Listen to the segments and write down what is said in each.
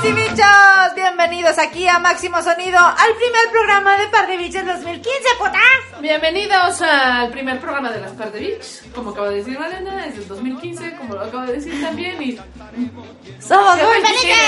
Hola bichos, bienvenidos aquí a Máximo Sonido, al primer programa de Par de Bichos 2015, putas. Bienvenidos al primer programa de las Par de Beach. Como acaba de decir Malena, es del 2015, como lo acaba de decir también. Y Somos muy felices,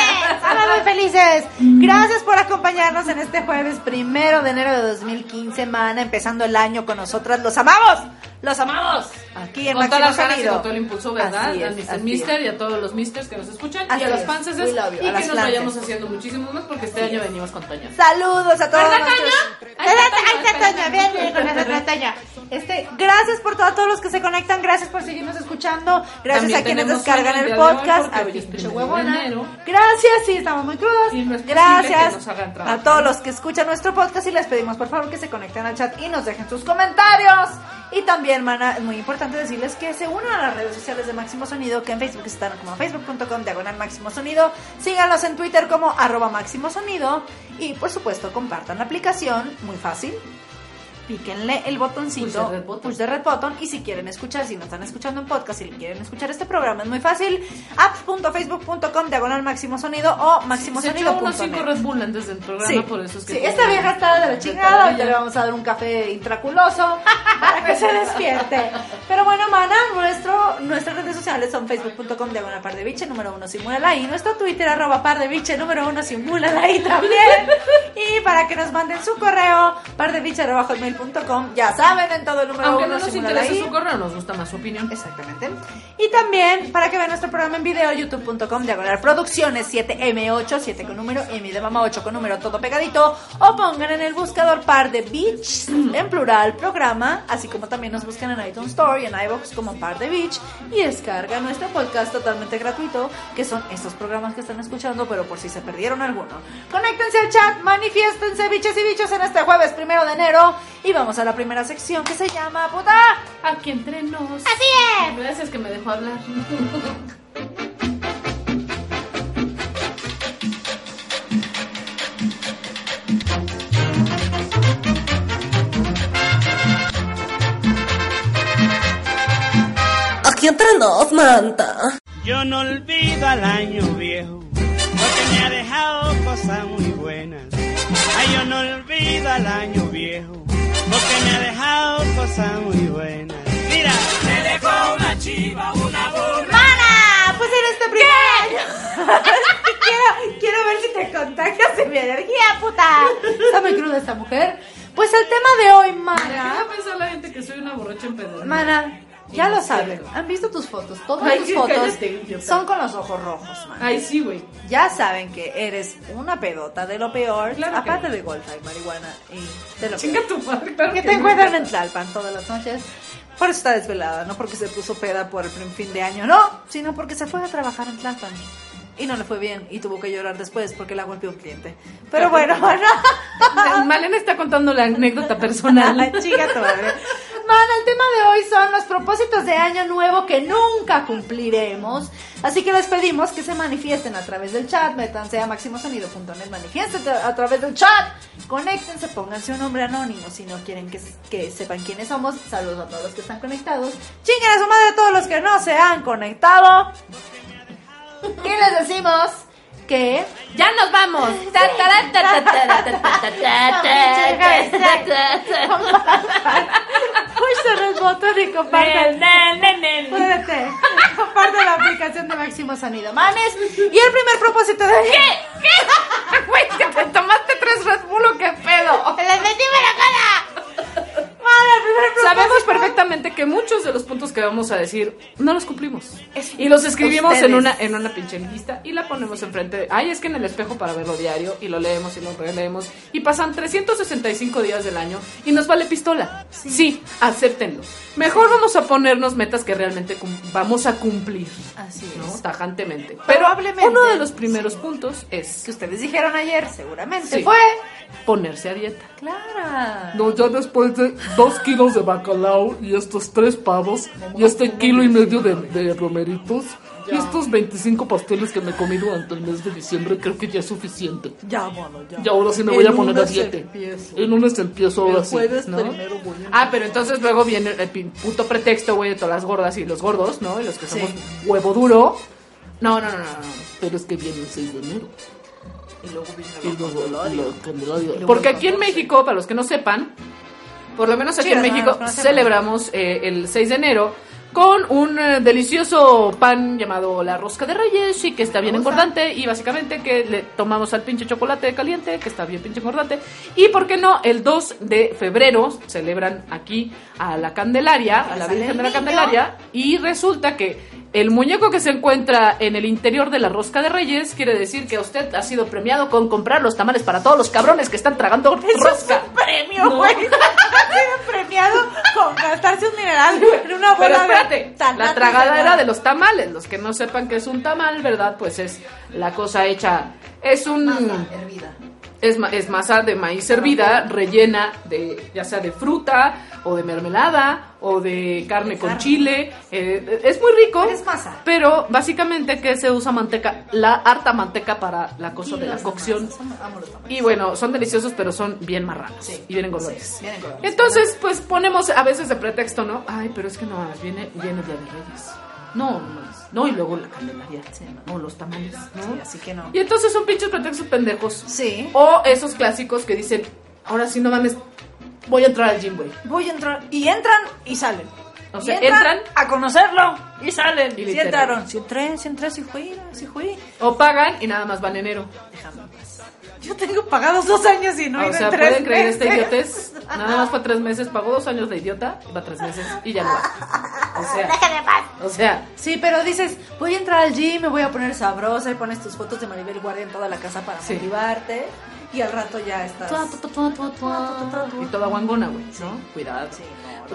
somos muy felices. Gracias por acompañarnos en este jueves primero de enero de 2015, mana, empezando el año con nosotras. ¡Los amamos! ¡Los amamos! Aquí en con Máximo Sonido. con todo el impulso, ¿verdad? Así es, Al Mr. Mister y a todos los Misters que nos escuchan. Así y a love you. y que nos vayamos haciendo muchísimos más porque este año venimos con Toño. Saludos a todos ¿Verdad. Toño? Ahí está Toño, bien, con Toño. Este, gracias por todo, a todos los que se conectan, gracias por seguirnos escuchando, gracias También a quienes descargan el podcast, a pinche huevona. Gracias, sí, estamos muy crudos. No Gracias a todos los que escuchan nuestro podcast y les pedimos por favor que se conecten al chat y nos dejen sus comentarios. Y también, mana, es muy importante decirles que se unan a las redes sociales de Máximo Sonido, que en Facebook están como facebook.com diagonal Máximo Sonido. Síganos en Twitter como arroba Máximo Sonido. Y por supuesto, compartan la aplicación, muy fácil. Píquenle el botoncito, Push the red button. push the red button, y si quieren escuchar, si no están escuchando en podcast, si quieren escuchar este programa, es muy fácil. apps.facebook.com diagonal Máximo Sonido o Se echó unos cinco. Red Bull antes del programa, Sí, por eso es que... sí, esta vieja está de la chingada, ahorita le vamos a dar un café intraculoso para que se despierte. Pero bueno, mana, nuestro, nuestras redes sociales son facebook.com diagonal par de biche, número uno simúlala y nuestro Twitter arroba par de biche, número uno simúlala ahí también. Y para que nos manden su correo, par de biche arroba hotmail.com, ya saben, en todo el número Aunque uno no nos interesa ahí. su correo, nos gusta más su opinión. Exactamente. Y también para que vean nuestro programa en video, youtube.com, diagonal producciones 7M8, 7 con número, M de mamá 8 con número, todo pegadito. O pongan en el buscador par de beach, en plural, programa, así como también nos buscan en iTunes Store y en iVoox como par de beach. Y descargan nuestro podcast totalmente gratuito, que son estos programas que están escuchando, pero por si se perdieron alguno. Conéctense al chat, manifiéstense, biches y bichos, en este jueves primero de enero. Y vamos a la primera sección que se llama puta. Aquí entre nos. Así es. Gracias que me dejó hablar. Aquí entre nos, manta. Yo no olvido al año viejo, porque me ha dejado cosas muy buenas. Ay, yo no olvido al año viejo, porque me ha dejado cosas muy buenas. Mira, me dejó una chiva, una burra. ¡Mana! Pues en este primer año. quiero, quiero ver si te contagias de mi energía, puta. Está muy cruda esta mujer. Pues el tema de hoy, ¿Qué mana. va a pensar la gente que soy una borracha empedernada? Mana, ya lo saben. Han visto tus fotos. Todas Ay, tus fotos cállate, son con los ojos rojos, mana. Ay, sí, güey. Ya saben que eres una pedota de lo peor. Claro aparte de golfa y marihuana y de lo Chinga peor. tu madre, claro que que te no. encuentran en Tlalpan todas las noches. Por eso está desvelada, no porque se puso peda por el fin de año, no, sino porque se fue a trabajar en Tlalpan. Y no le fue bien y tuvo que llorar después porque la golpeó un cliente. Pero bueno, no. Malena está contando la anécdota personal. Chica madre. Man, el tema de hoy son los propósitos de año nuevo que nunca cumpliremos. Así que les pedimos que se manifiesten a través del chat. Métanse a maximosonido.net, manifiesten a través del chat. Conéctense, pónganse un nombre anónimo si no quieren que, que sepan quiénes somos. Saludos a todos los que están conectados. Chinguen a su madre a todos los que no se han conectado. ¿Qué les decimos? que ya nos vamos. Pucha la aplicación de Máximo Sonido Manes. Y el primer propósito de. ¿Qué? ¿Qué? Que te tomaste tres Red pedo? ¡Les metí la! Sabemos perfectamente que muchos de los puntos que vamos a decir no los cumplimos. Es Y los escribimos en una, en una pinche lista y la ponemos enfrente. de- Ay, es que en el espejo para verlo diario y lo leemos y lo releemos. Y pasan 365 días del año y nos vale pistola. Sí, acéptenlo. Mejor vamos a ponernos metas que realmente vamos a cumplir. Así ¿no? es. Tajantemente. Pero uno de los primeros puntos es Que ustedes dijeron ayer, seguramente Sí. fue. ponerse a dieta. Clara. No, ya después de dos kilos de bacalao y estos tres pavos y este kilo y medio de, de romeritos y estos 25 pasteles que me comí durante el mes de diciembre, creo que ya es suficiente. Ya, bueno, ya. Y ahora sí me El voy a poner a dieta. empiezo. El lunes empiezo ahora sí. ¿no? primero voy Ah, pero entonces luego viene el puto pretexto, güey, de todas las gordas y los gordos, ¿no? Y los que somos huevo duro. No, no, no, no, no. Pero es que viene el 6 de enero. Y luego luego la Candelaria. Porque aquí en México, para los que no sepan, por lo menos aquí Sí, en México celebramos eh, el 6 de enero con un eh, delicioso pan llamado la rosca de reyes y que está bien engordante y básicamente que le tomamos al pinche chocolate caliente que está bien pinche engordante y por qué no el 2 de febrero celebran aquí a la Candelaria, a la sale Virgen de la. Candelaria y resulta que el muñeco que se encuentra en el interior de la rosca de reyes quiere decir que usted ha sido premiado con comprar los tamales para todos los cabrones que están tragando rosca. premio, güey. con gastarse un mineral en una Pero bola de espérate, la tragadera de de los tamales. Los que no sepan que es un tamal, ¿verdad? Pues es la cosa hecha. Es un. hervida. Es, ma- es masa de maíz hervida, rellena de ya sea de fruta o de mermelada o de carne con chile. Eh, es muy rico. Es masa. Pero básicamente que se usa manteca, la harta manteca para la cosa de la cocción. Y bueno, son deliciosos, pero son bien marranos Sí. y engordantes. Bien engordantes. Entonces, pues ponemos a veces de pretexto, ¿no? Ay, pero es que no, viene, viene Día de Reyes. No, no, no, y luego la candelaria. Sí, no. los tamales, ¿no? Sí, así que no. Y entonces son pinches pretextos pendejos. Sí. O esos clásicos que dicen, ahora sí no mames, voy a entrar al gym, güey. Voy a entrar. Y entran y salen. O sea, entran a conocerlo y salen. Y literal. entraron. Si entré, si entré, si fui, si fui. o pagan y nada más van enero. Déjame. Yo tengo pagados dos años y no he o sea, en tres pueden creer este meses. idiotez. Nada más fue tres meses, pagó dos años de idiota, va tres meses y ya no va. O sea, o sea, Sí, pero dices, voy a entrar al gym, me voy a poner sabrosa y pones tus fotos de Maribel Guardia en toda la casa para Sí. motivarte. Y al rato ya estás. y toda guangona, güey, ¿no? Cuidado. Sí.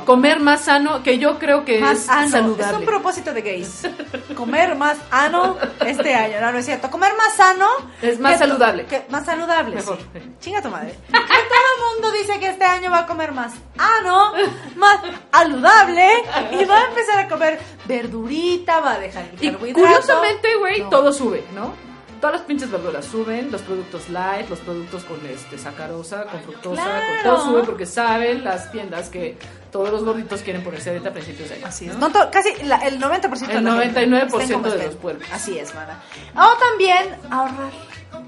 Comer más sano, que yo creo que Más es ano. Es saludable. un propósito de gays. Comer más ano este año. No, no es cierto. Comer más sano. Es más que saludable. que- más saludable. Mejor. sí. Chinga tu madre. Que todo el mundo dice que este año va a comer más ano, más saludable. Y va a empezar a comer verdurita, va a dejar el Y carbohidrato. curiosamente, güey, No. todo sube, ¿no? Todas las pinches verduras suben, los productos light, los productos con este sacarosa, con fructosa, con todo sube porque saben las tiendas que todos los gorditos quieren ponerse a dieta a principios de año. Así es. ¿no? No to- casi la- el 90% de El gente 99% estén como de los puercos. Así es, mana. O también ahorrar.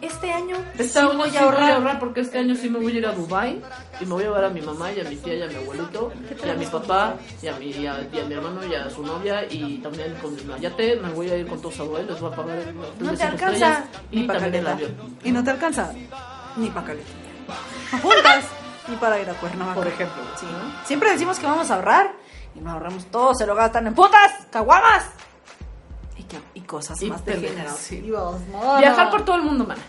Este año Este sí voy a ahorrar. ahorrar porque este año sí me voy a ir a Dubai y me voy a llevar a mi mamá y a mi tía y a mi abuelito y a mi papá y a mi, y a, y a mi hermano y a su novia y también con mi mayate me voy a ir con todos a Dubai les voy a pagar No te alcanza ni y para también el avión Y no te alcanza ni para caleta. Juntas ni para ir a Cuernavaca. por ejemplo Sí, ¿no? Siempre decimos que vamos a ahorrar y no ahorramos todo, se lo gastan en putas, caguamas y, y cosas Y más pendejas, sí. degenerativas. mana. viajar por todo el mundo mana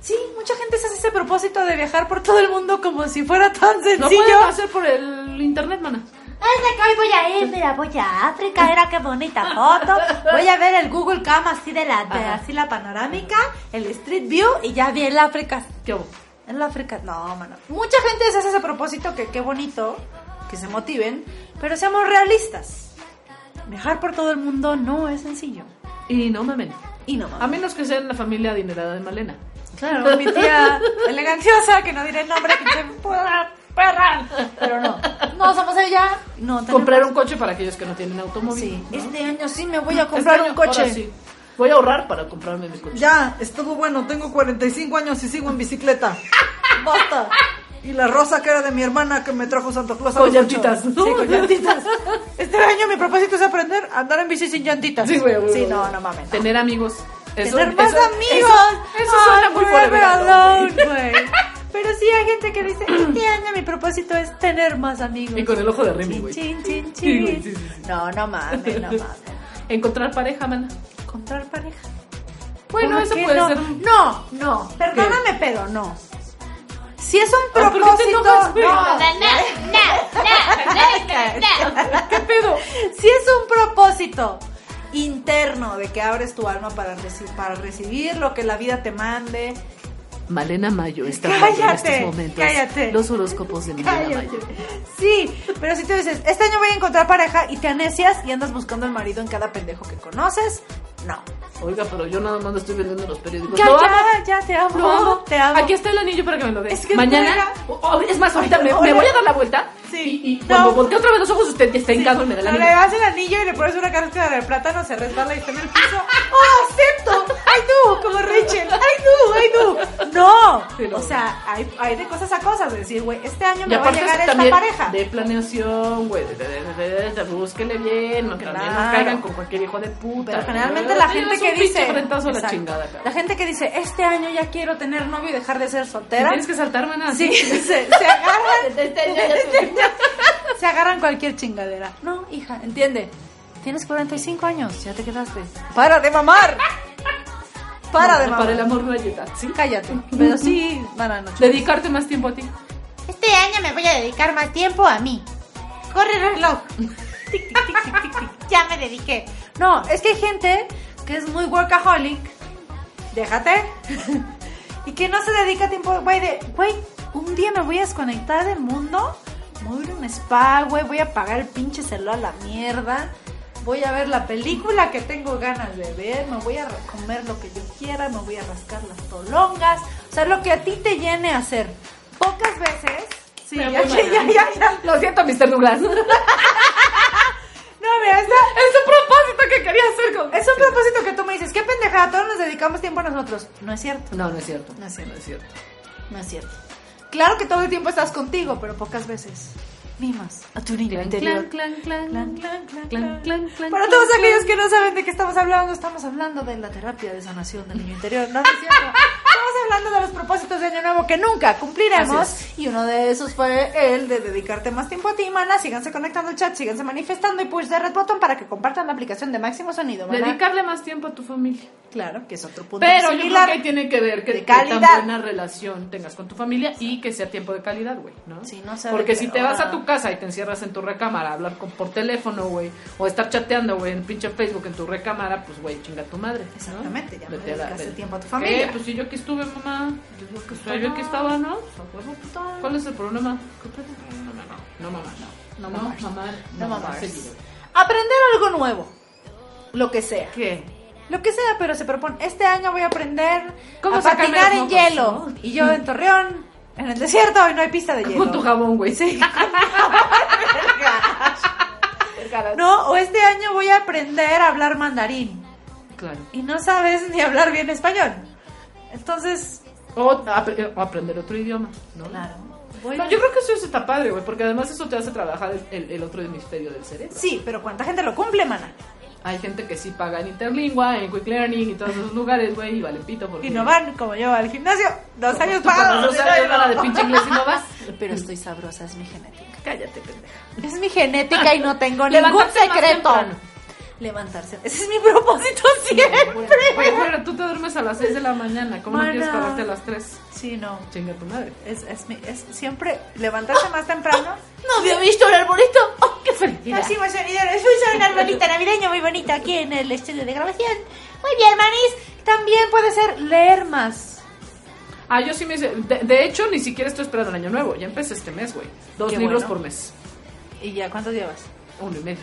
Sí, mucha gente se hace ese propósito de viajar por todo el mundo como si fuera tan no sencillo. pueden hacer por el internet mana Es que hoy voy a ir, mira, voy a África, mira qué bonita foto. Voy a ver el Google Cam así de la, de así la panorámica, el Street View y ya vi el África. qué hubo? En la África, no, mano. Mucha gente se hace ese propósito que qué bonito, que se motiven, pero seamos realistas. Viajar por todo el mundo no es sencillo. y no mamen Y no a mames. menos que sean la familia adinerada de Malena Claro, mi tía eleganciosa, que no diré el nombre, pinche perra, perra. Pero no, no somos ella. No, tenemos- comprar un coche para aquellos que no tienen automóvil Sí, ¿no? este año sí me voy a comprar Este un año, coche. ahora sí. Voy a ahorrar para comprarme mi coche. Ya, estuvo bueno, tengo 45 años y sigo en bicicleta. Basta. Y la rosa que era de mi hermana que me trajo Santa Claus a Con llantitas. Sí, con llantitas. Este año mi propósito es aprender a andar en bici sin llantitas. Sí, güey, güey, Sí, güey. no, no mames. no. Tener amigos. Eso- Tener más eso- amigos. Eso, eso suena Ay, muy forever güey. Pero sí hay gente que dice, este año mi propósito es tener más amigos. Y con el ojo de Remy, Chin, güey. chin, chin, chin. sí, sí. No, no mames, no mames. Encontrar pareja, mana. Encontrar pareja. Bueno, ¿Por eso qué puede no? ser. No, no, perdóname, pero no. Si es un Ah, ¿por qué te propósito. enojas, güey? no, ¿Qué pedo? si es un propósito interno de que abres tu alma para, reci- para recibir lo que la vida te mande. Malena Mayo está Cállate, en estos momentos. cállate. Los horóscopos de Malena Cállate. Mayo. Sí, pero si tú dices, este año voy a encontrar pareja y te anesias y andas buscando al marido en cada pendejo que conoces, no. Oiga, pero yo nada más estoy vendiendo los periódicos. Ya, amo. ya, ya, te amo, te amo. Aquí está el anillo para que me lo des. Es que Mañana. juega. o- o- es más, ahorita Ay, me, me voy a dar la vuelta. Sí. Y, y No. cuando voltee otra vez los ojos, usted ya está hincado me da el anillo. le das el anillo y le pones una cáscara de plátano, se resbala y está en el piso. ¡Oh, acepto! ¡Ay, tú! Como Rachel. ¡Ay, tú! ¡Ay, tú! ¡No! Sí, no. O sea, hay, hay de cosas a cosas. De decir, güey, este año me va a llegar es esta pareja. de planeación, güey, de, de, de, de- de- búsquele bien, no, también no Claro. caigan con cualquier hijo de puta. Pero generalmente la Sí, gente es que dice. a la chingada. La gente que dice, este año ya quiero tener novio y dejar de ser soltera. Tienes que saltarme nada. Sí, se, se agarran. se agarran cualquier chingadera. No, hija, entiende. Tienes 45 años, ya te quedaste. ¡Para de mamar! Para de mamar. Para el amor no hay edad, ¿sí? Cállate. Pero sí, van a noche. Dedicarte más tiempo a ti. Este año me voy a dedicar más tiempo a mí. Corre el reloj. Tic, tic, tic. Ya me dediqué. No, es que hay gente que es muy workaholic. Déjate. y que no se dedica tiempo, güey, de, güey, un día me voy a desconectar del mundo. Voy a ir a un spa, güey, voy a apagar el pinche celular a la mierda. Voy a ver la película que tengo ganas de ver, me voy a comer lo que yo quiera, me voy a rascar las tolongas. O sea, lo que a ti te llene a hacer. Pocas veces. Sí, Me ya, ya, ya, ya, ya. Lo siento, Mr. Douglas. No, mira, esta- Es un propósito que quería hacer con... es un propósito que tú me dices, qué pendejada, todos nos dedicamos tiempo a nosotros. No es cierto, No, no es cierto. No es cierto. No es cierto. no es cierto. Claro que todo el tiempo estás contigo, pero pocas veces. Mimas a tu niño interior. clan, clan, Clan, clan. clan, clan, Para todos aquellos que no saben de qué estamos hablando, estamos hablando de la terapia de sanación del niño interior. No, no es cierto. Hablando de los propósitos de Año Nuevo que nunca cumpliremos. Y uno de esos fue el de dedicarte más tiempo a ti, mana. Síganse conectando al chat, síganse manifestando y push de red button para que compartan la aplicación de Máximo Sonido, mana. Dedicarle más tiempo a tu familia. Claro, que es otro punto Pero yo creo que tiene que ver que, de que tan calidad. buena relación tengas con tu familia y que sea tiempo de calidad, güey, ¿no? Sí, no sabe Porque que si te vas a ahora- tu casa y te encierras en tu recámara a hablar con, por teléfono, güey, o estar chateando, güey, en pinche Facebook en tu recámara, pues, güey, chinga tu madre. ¿no? Exactamente, ya no tiempo a tu ¿Qué? familia. Pues si yo aquí estuve, yo aquí estaba, ¿no? ¿Cuál es el problema? No, mamá, no. No, mamá, no. Mamá. Aprender algo nuevo. Lo que sea. ¿Qué? Lo que sea, pero se propone. Este año voy a aprender ¿Cómo a patinar en hielo. Y yo en Torreón, en el desierto, y no hay pista de hielo. Con tu jabón, güey. Sí. No, o este año voy a aprender a hablar mandarín. Claro. Y no sabes ni hablar bien español. Entonces, O, ap- o aprender otro idioma, ¿no? claro. No, yo creo que eso está padre, güey, porque además eso te hace trabajar el, otro hemisferio del cerebro. Sí, pero ¿cuánta gente lo cumple, mana? Hay gente que sí paga en Interlingua, en Quick Learning y todos esos lugares, güey, y vale pito porque... Y no van como yo al gimnasio. Dos años pagados. dos años de pinche inglés y no vas. Pero estoy sabrosa, es mi genética. Cállate, pendeja. Es mi genética y no tengo ningún secreto. Levantarse. Ese es mi propósito siempre. Oye, güera, tú te duermes a las 6 de la mañana, ¿cómo no Mana. quieres pararte a las 3? Sí, no. Chinga tu madre. Es, es, mi- es siempre levantarse más temprano. ¿No había visto el arbolito? ¡Oh, qué felicidad! Próximo sonido, es un arbolito navideño muy bonito aquí en el estudio de grabación. Muy bien, Manis. También puede ser leer más. Ah, yo sí me hice... De, de hecho, ni siquiera estoy esperando el año nuevo. Ya empecé este mes, güey. Dos Qué libros bueno. por mes. ¿Y ya cuántos llevas? Uno y medio.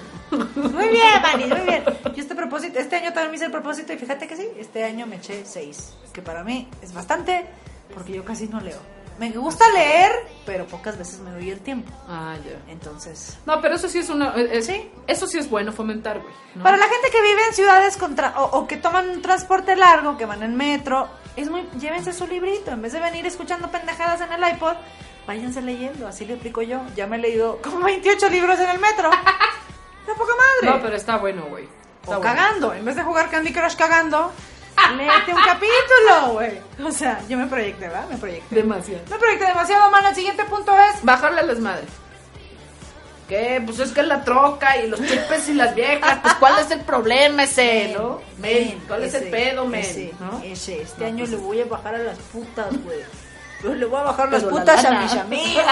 Muy bien, Manis, muy bien. Yo este propósito, este año también me hice el propósito y fíjate que sí, este año me eché seis. Que para mí es bastante porque yo casi no leo. Me gusta leer, pero pocas veces me doy el tiempo. Ah, ya. Entonces, No, pero eso sí es una. eh, eh, Sí. Eso sí es bueno fomentar, güey. ¿no? para la gente que vive en ciudades con tra- o, o que toman un transporte largo, que van en metro, es muy llévense su librito en vez de venir escuchando pendejadas en el iPod, váyanse leyendo, así le explico yo. Ya me he leído como 28 libros en el metro. ¡Qué poca madre! No, pero está bueno, güey. Está O bueno. cagando, en vez de jugar Candy Crush cagando, léete un capítulo, güey. O sea, yo me proyecté, ¿verdad? Me proyecté. Demasiado. Me proyecté demasiado, man. El siguiente punto es... Bajarle a las madres. ¿Qué? Pues es que la troca y los chipes y las viejas, pues ¿cuál es el problema ese, no? Men, ¿cuál es el pedo, men? Ese, ¿no? ese. Este No, año pues le voy a bajar a las putas, güey. Yo le voy a bajar las Pero la putas a mis amigos.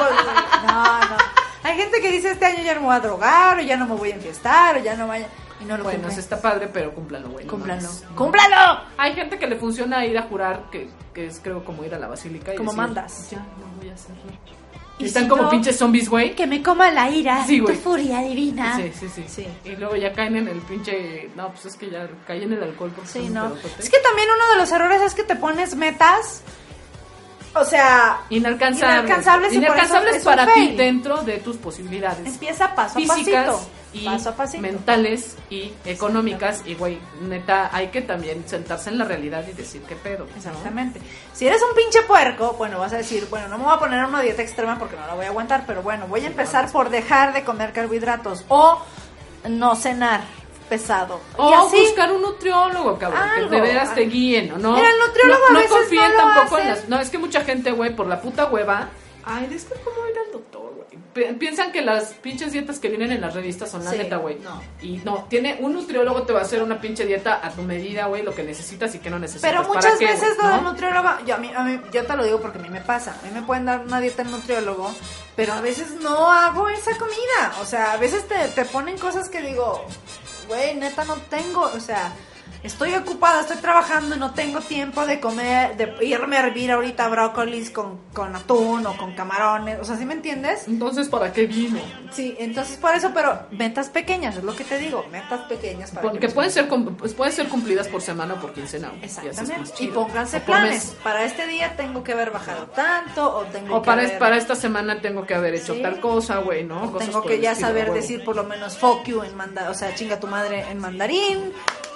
No, no. Hay gente que dice este año ya no me voy a drogar, o ya no me voy a enfiestar, o ya no vaya... Y no lo Bueno, está padre, pero cúmplalo, güey. no Cúmplalo. No. ¡Cúmplalo! Hay gente que le funciona ir a jurar, que, que es creo como ir a la basílica. Y Como decir, mandas. Ya, no voy a hacerlo. Y están si como no, pinches zombies, güey. Que me coma la ira, Sí, güey. tu furia divina. Sí, sí, sí, Sí. Y luego ya caen en el pinche. No, pues es que ya caen en el alcohol. porque Sí, no. Es que también uno de los errores es que te pones metas. O sea, Inalcanzables. Inalcanzables Inalcanzables para ti dentro de tus posibilidades. empieza paso a pasito. y paso a pasito. mentales y económicas. Y, güey, neta, hay que también sentarse en la realidad y decir qué pedo. ¿no? Exactamente. Si eres un pinche puerco, bueno, vas a decir, bueno, no me voy a poner una dieta extrema porque no la voy a aguantar, pero bueno, voy a empezar por dejar de comer carbohidratos o no cenar pesado. O y así, buscar un nutriólogo, cabrón, Algo. que de veras te guíen, ¿o ¿no? Mira, el nutriólogo no, a no veces confíen no lo tampoco en las... No, es que mucha gente, güey, por la puta hueva... Ay, es que cómo ir al doctor, güey. Pi- Piensan que las pinches dietas que vienen en las revistas son la Sí, neta, güey. no. Y no, tiene un nutriólogo te va a hacer una pinche dieta a tu medida, güey, lo que necesitas y que no necesitas. Pero ¿Para muchas qué, veces del ¿No? nutriólogo, yo, a mí, a mí- yo te lo digo porque a mí me pasa. A mí me pueden dar una dieta en nutriólogo, pero a veces no hago esa comida. O sea, a veces te, te ponen cosas que digo, güey, neta no tengo. O sea, estoy ocupada, estoy trabajando y no tengo tiempo de comer, de irme a hervir ahorita brócolis con, con atún o con camarones. O sea, ¿sí me entiendes? Entonces, ¿para qué vino? Sí, entonces por eso, pero metas pequeñas, es lo que te digo, metas pequeñas para Porque que pueden ser, pues, pueden ser cumplidas por semana o por quincena. y Exactamente. Y chido. pónganse O planes. mes. Para este día tengo que haber bajado tanto o tengo O que para, haber- para esta semana tengo que haber hecho Sí. tal cosa, güey, ¿no? Cosas tengo que ya saber decir por lo menos fuck you en manda, o sea, chinga tu madre en mandarín.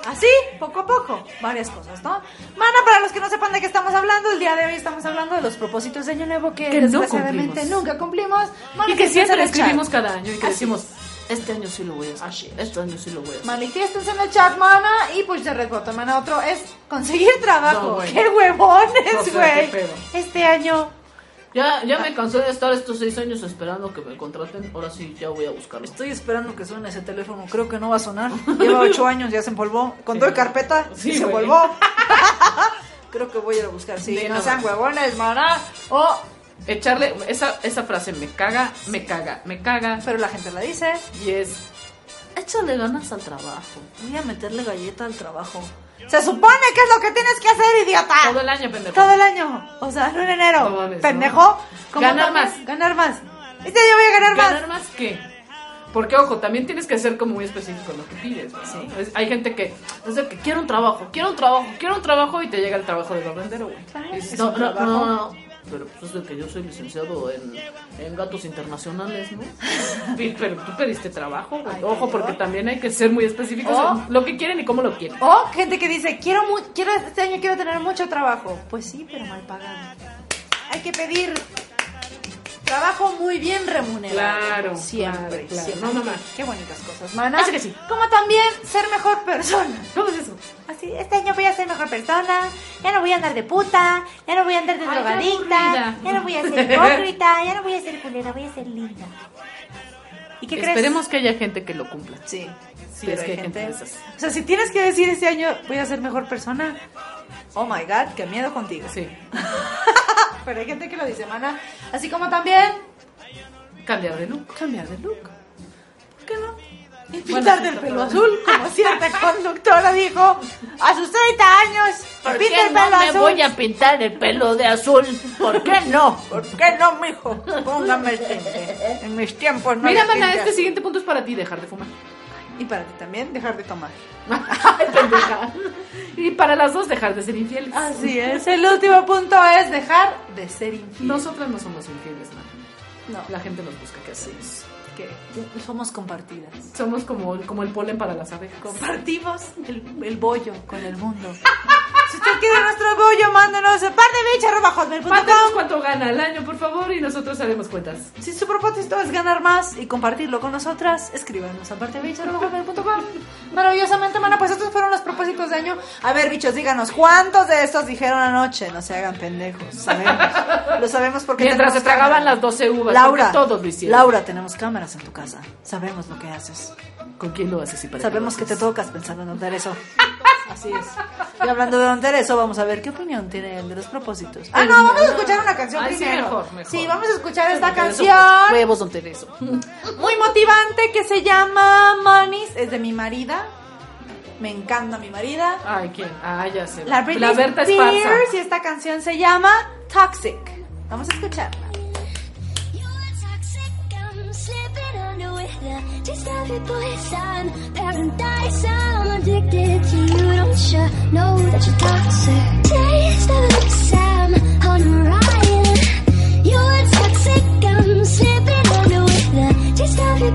Así, poco a poco, varias cosas, ¿no? Mana, para los que no sepan de qué estamos hablando, el día de hoy estamos hablando de los propósitos de Año Nuevo que, Que no desgraciadamente cumplimos. nunca cumplimos. Y que siempre escribimos cada año y que Así decimos, este año sí lo voy a hacer. Así es. Este año sí lo voy a hacer. Manifiéstense en el chat, mana, y pues de repoto, mana, otro es conseguir trabajo. No. ¡Qué huevones, güey! este año Ya, ya me cansé de estar estos seis años esperando que me contraten. Ahora sí, ya voy a buscarlo. Estoy esperando que suene ese teléfono. Creo que no va a sonar. Lleva ocho años, ya se empolvó. Con todo y carpeta, Sí, se empolvó. Creo que voy a ir a buscar. Sí, Sí, no no. sean huevones, maná. O, Echarle, esa, esa frase me caga, me caga, me caga. pero la gente la dice. Y es, échale ganas al trabajo. Voy a meterle galleta al trabajo. Se supone que es lo que tienes que hacer, idiota. Todo el año, pendejo. Todo el año. O sea, no en enero. No mames, Pendejo. ¿Cómo Ganar también? más. Ganar más. Este año voy a ganar, ¿Ganar más. más qué? Porque, ojo, también tienes que ser como muy específico en lo que pides. ¿no? Sí. Es- hay gente que, es de que quiero un trabajo, quiero un trabajo, quiero un trabajo y te llega el trabajo de barrendero, güey. Y no, no, no, no. Pero pues es de que yo soy licenciado en, en gatos internacionales, ¿no? Pero tú pediste trabajo, güey. Ojo, porque también hay que ser muy específicos Oh. en lo que quieren y cómo lo quieren. O gente que dice, quiero, mu- quiero este año quiero tener mucho trabajo. Pues sí, pero mal pagado. Hay que pedir trabajo muy bien remunerado. Claro, siempre, claro, claro. siempre. No, no, no. Qué bonitas cosas, mana. Así que sí. Como también ser mejor persona. ¿Cómo es eso? Este año voy a ser mejor persona, ya no voy a andar de puta, ya no voy a andar de Ay, drogadicta, ya no voy a ser hipócrita, ya no voy a ser culera, voy a ser linda. ¿Y qué crees? Esperemos que haya gente que lo cumpla. Sí, Sí, pero es que hay hay gente gente. de esas. O sea, si tienes que decir este año voy a ser mejor persona, oh my god, qué miedo contigo. Sí. Pero hay gente que lo dice, mana. Así como también Cambiar de look. cambiar de look. ¿Por qué no? Y Bueno, pintarte sí, el pelo azul, como cierta conductora dijo a sus 30 años. ¿Por pinta qué el no pelo me azul. voy a pintar el pelo de azul? ¿Por qué no? ¿Por qué no, mijo? Póngame el tinte. En mis tiempos no Mira, mana, este así. siguiente punto es para ti, dejar de fumar. Y para ti también, dejar de tomar. Y para las dos, dejar de ser infieles. Así es. El último punto es dejar de ser infiel. Nosotras no somos infieles, nada. no, La gente nos busca que hacemos. Que somos compartidas. Somos como, como el polen para las abejas. Compartimos el, el bollo con el mundo. si usted quiere nuestro bollo, mándenos a par de Mándanos cuánto gana al año, por favor, y nosotros haremos cuentas. Si su propósito es ganar más y compartirlo con nosotras, escríbanos a partebichos.com. Maravillosamente, mana, pues estos fueron los propósitos de año. A ver, bichos, díganos, ¿cuántos de estos dijeron anoche? No se hagan pendejos, sabemos. Lo sabemos porque Mientras se tragaban cámaras. las 12 uvas, Laura, todos lo hicieron. Laura, tenemos cámaras en tu casa. Sabemos lo que haces. ¿Con quién lo haces y para qué Sabemos lo que te tocas pensando en Don Tereso. Así es. Y hablando de Don Tereso, vamos a ver qué opinión tiene él de los propósitos. Ah, no, vamos a escuchar una canción Ay, sí, primero. mejor, mejor. Sí, vamos a escuchar esta canción Huevos, don Tereso. muy motivante que se llama Monies. Es de mi marida. Me encanta mi marida. Ay, ¿quién? Ah, ya sé. La Britney Berta. Spears y esta canción se llama Toxic. Vamos a escucharla. Just every poison paradise. I'm addicted to you. Don't you know that you're toxic? Taste of the Sam on ride. You're toxic. I'm slipping under with the taste of your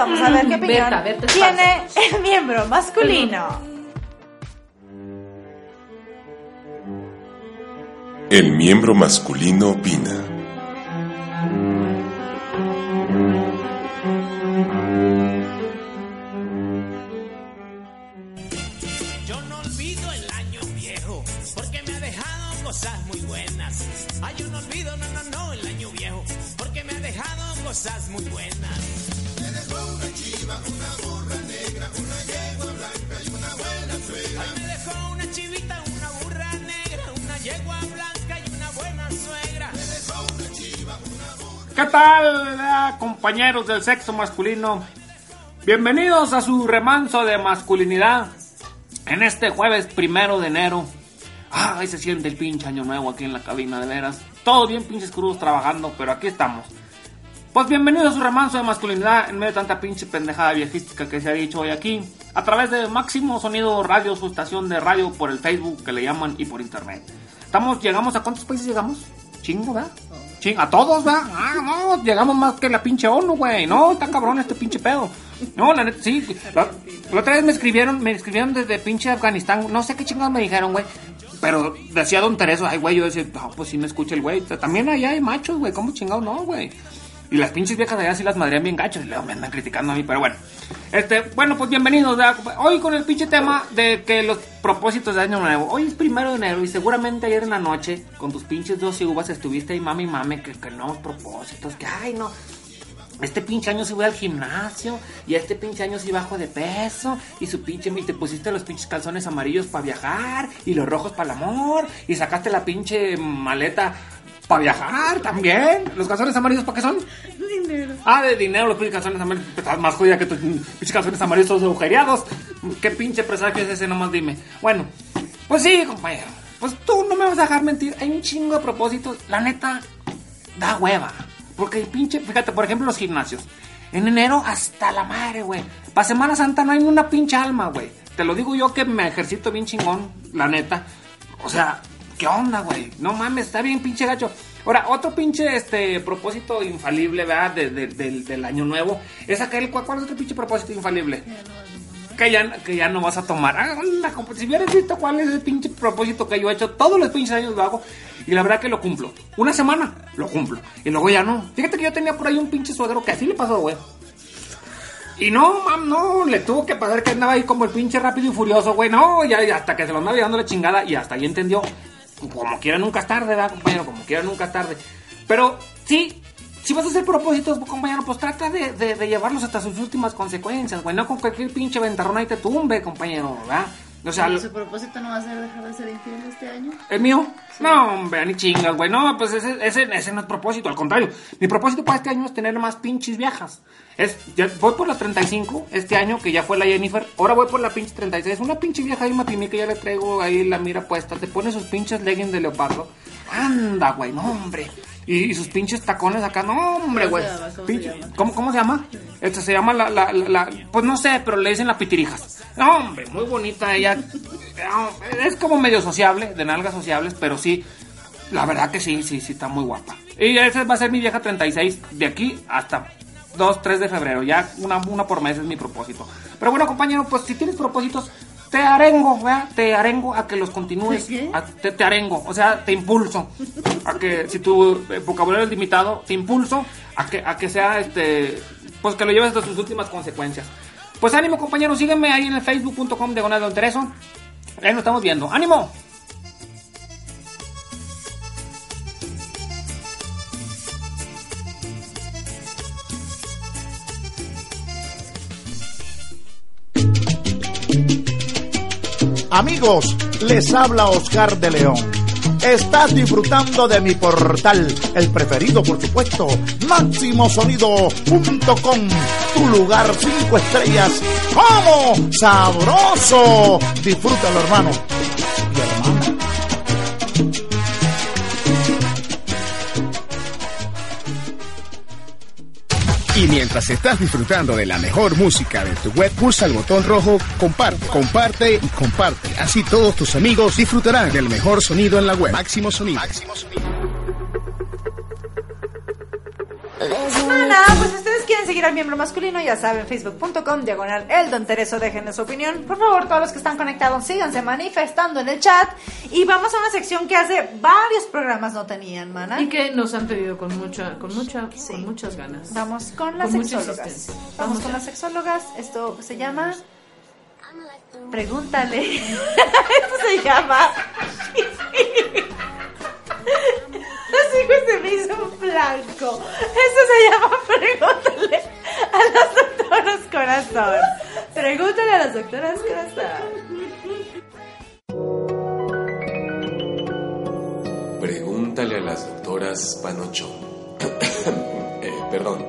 vamos a ver qué opinión Berta, Berta Esparza. tiene el miembro masculino. El miembro masculino opina. Yo no olvido el año viejo, porque me ha dejado cosas muy buenas. Ay, yo no olvido, no, no, no, el año viejo, porque me ha dejado cosas muy buenas una chiva, una burra negra, una yegua blanca y una buena suegra. Ay, me dejó una chivita, una burra negra, una yegua blanca y una buena suegra. Me dejó una chiva, una burra ¿Qué tal, eh, compañeros del sexo masculino? Bienvenidos a su remanso de masculinidad en este jueves primero de enero. Ay, se siente el pinche año nuevo aquí en la cabina, de veras. Todos bien pinches crudos trabajando, pero aquí estamos. Pues bienvenidos a su remanso de masculinidad en medio de tanta pinche pendejada viejística que se ha dicho hoy aquí. A través de Máximo Sonido Radio, su estación de radio por el Facebook que le llaman y por internet. Estamos, llegamos a cuántos países llegamos? Chingo, ¿verdad? Ching, a todos, ¿verdad? Ah, no, llegamos más que la pinche ONU, güey. No, está cabrón este pinche pedo. No, la neta, sí. La, la otra vez me escribieron, me escribieron desde pinche Afganistán. No sé qué chingados me dijeron, güey. Pero decía Don Tereso, ay, güey, yo decía, pues sí me escucha el güey. También allá hay machos, güey. ¿Cómo chingados no, güey? Y las pinches viejas allá sí las madrean bien gachos. Y luego me andan criticando a mí, pero bueno. Este, bueno, pues bienvenidos. ¿verdad? Hoy con el pinche tema de que los propósitos de año nuevo. Hoy es primero de enero y seguramente ayer en la noche con tus pinches dos uvas estuviste ahí mami mame que, que no propósitos, que ay no. Este pinche año sí voy al gimnasio y este pinche año sí bajo de peso y su pinche y te pusiste los pinches calzones amarillos para viajar y los rojos para el amor y sacaste la pinche maleta para viajar también. ¿Los calzones amarillos para qué son? Dinero. Ah, de dinero, los pinches calzones amarillos. Estás más jodida que tus pinches calzones amarillos todos agujereados. ¿Qué pinche presagio es ese? Nomás dime. Bueno, pues sí, compañero. Pues tú no me vas a dejar mentir. Hay un chingo de propósitos. La neta, da hueva. Porque pinche, fíjate, por ejemplo, los gimnasios. En enero hasta la madre, güey. Para Semana Santa no hay ni una pinche alma, güey. Te lo digo yo que me ejercito bien chingón, la neta. O sea, ¿qué onda, güey? No mames, está bien pinche gacho. Ahora, otro pinche este propósito infalible, ¿verdad? De- de- del, del año nuevo. Es aquel, ¿cuál, es otro pinche propósito infalible? Que ya, que ya no vas a tomar. Ah, si hubieras visto cuál es el pinche propósito que yo he hecho, todos los pinches años lo hago. Y la verdad que lo cumplo. Una semana, lo cumplo. Y luego ya no. Fíjate que yo tenía por ahí un pinche suegro que así le pasó, güey. Y no, mam, no, le tuvo que pasar que andaba ahí como el pinche rápido y furioso, güey. No, ya, hasta que se lo andaba dando la chingada y hasta ahí entendió. Como quiera nunca es tarde, ¿verdad, compañero? Como quiera nunca es tarde. Pero sí, si vas a hacer propósitos, compañero, pues trata de, de- de llevarlos hasta sus últimas consecuencias, güey. No con cualquier pinche ventarrón ahí te tumbe, compañero, ¿verdad? O sea, ¿Y lo- su propósito no va a ser dejar de ser infiel este año? ¿El mío? No, hombre, ni chingas, güey. No, pues ese, ese, ese no es propósito, al contrario. Mi propósito para este año es tener más pinches viejas. Es, ya voy por la 35 este año, que ya fue la Jennifer. Ahora voy por la pinche 36. Una pinche vieja ahí, mapimí, que ya le traigo ahí la mira puesta. Te pone sus pinches leggings de leopardo. Anda, güey, no, hombre. Y, y sus pinches tacones acá, no, hombre, ¿Cómo güey. ¿Cómo? ¿Cómo, ¿Cómo se llama? Este se llama la, la, la, la- Pues no sé, pero le dicen la pitirijas. No, hombre, muy bonita ella. Es como medio sociable, de nalgas sociables, pero sí. La verdad que sí, sí, sí, está muy guapa. Y esa va a ser mi vieja 36 de aquí hasta 2, 3 de febrero. Ya una, una por mes es mi propósito. Pero bueno, compañero, pues si tienes propósitos, te arengo, ¿verdad? Te arengo a que los continúes. A- te, te arengo, o sea, te impulso. A que si tu eh, vocabulario es limitado, te impulso a que, a que sea este. Pues que lo lleves hasta sus últimas consecuencias. Pues ánimo, compañero, sígueme ahí en el facebook.com de Don Tereso. Ahí nos estamos viendo. ¡Ánimo! Amigos, les habla Oscar de León. Estás disfrutando de mi portal, el preferido por supuesto, máximosonido.com, tu lugar cinco estrellas. ¡Cómo! ¡Sabroso! Disfrútalo, hermano. Mientras estás disfrutando de la mejor música de tu web, pulsa el botón rojo Comparte, comparte y comparte. Así todos tus amigos disfrutarán del mejor sonido en la web. Máximo sonido. Mana, pues si ustedes quieren seguir al miembro masculino, ya saben, facebook.com, diagonal, el Don Tereso, déjenos su opinión. Por favor, todos los que están conectados, síganse manifestando en el chat. Y vamos a una sección que hace varios programas no tenían, mana. Y que nos han pedido con mucha, con mucha, con muchas ganas. Vamos con las Con sexólogas. Vamos, Vamos con las sexólogas. Esto se llama. Pregúntale. Esto se llama. Así que se me hizo un blanco. Esto se llama Pregúntale a las doctoras corazón. Pregúntale a las doctoras corazón. Pregúntale a las doctoras Panocho. perdón,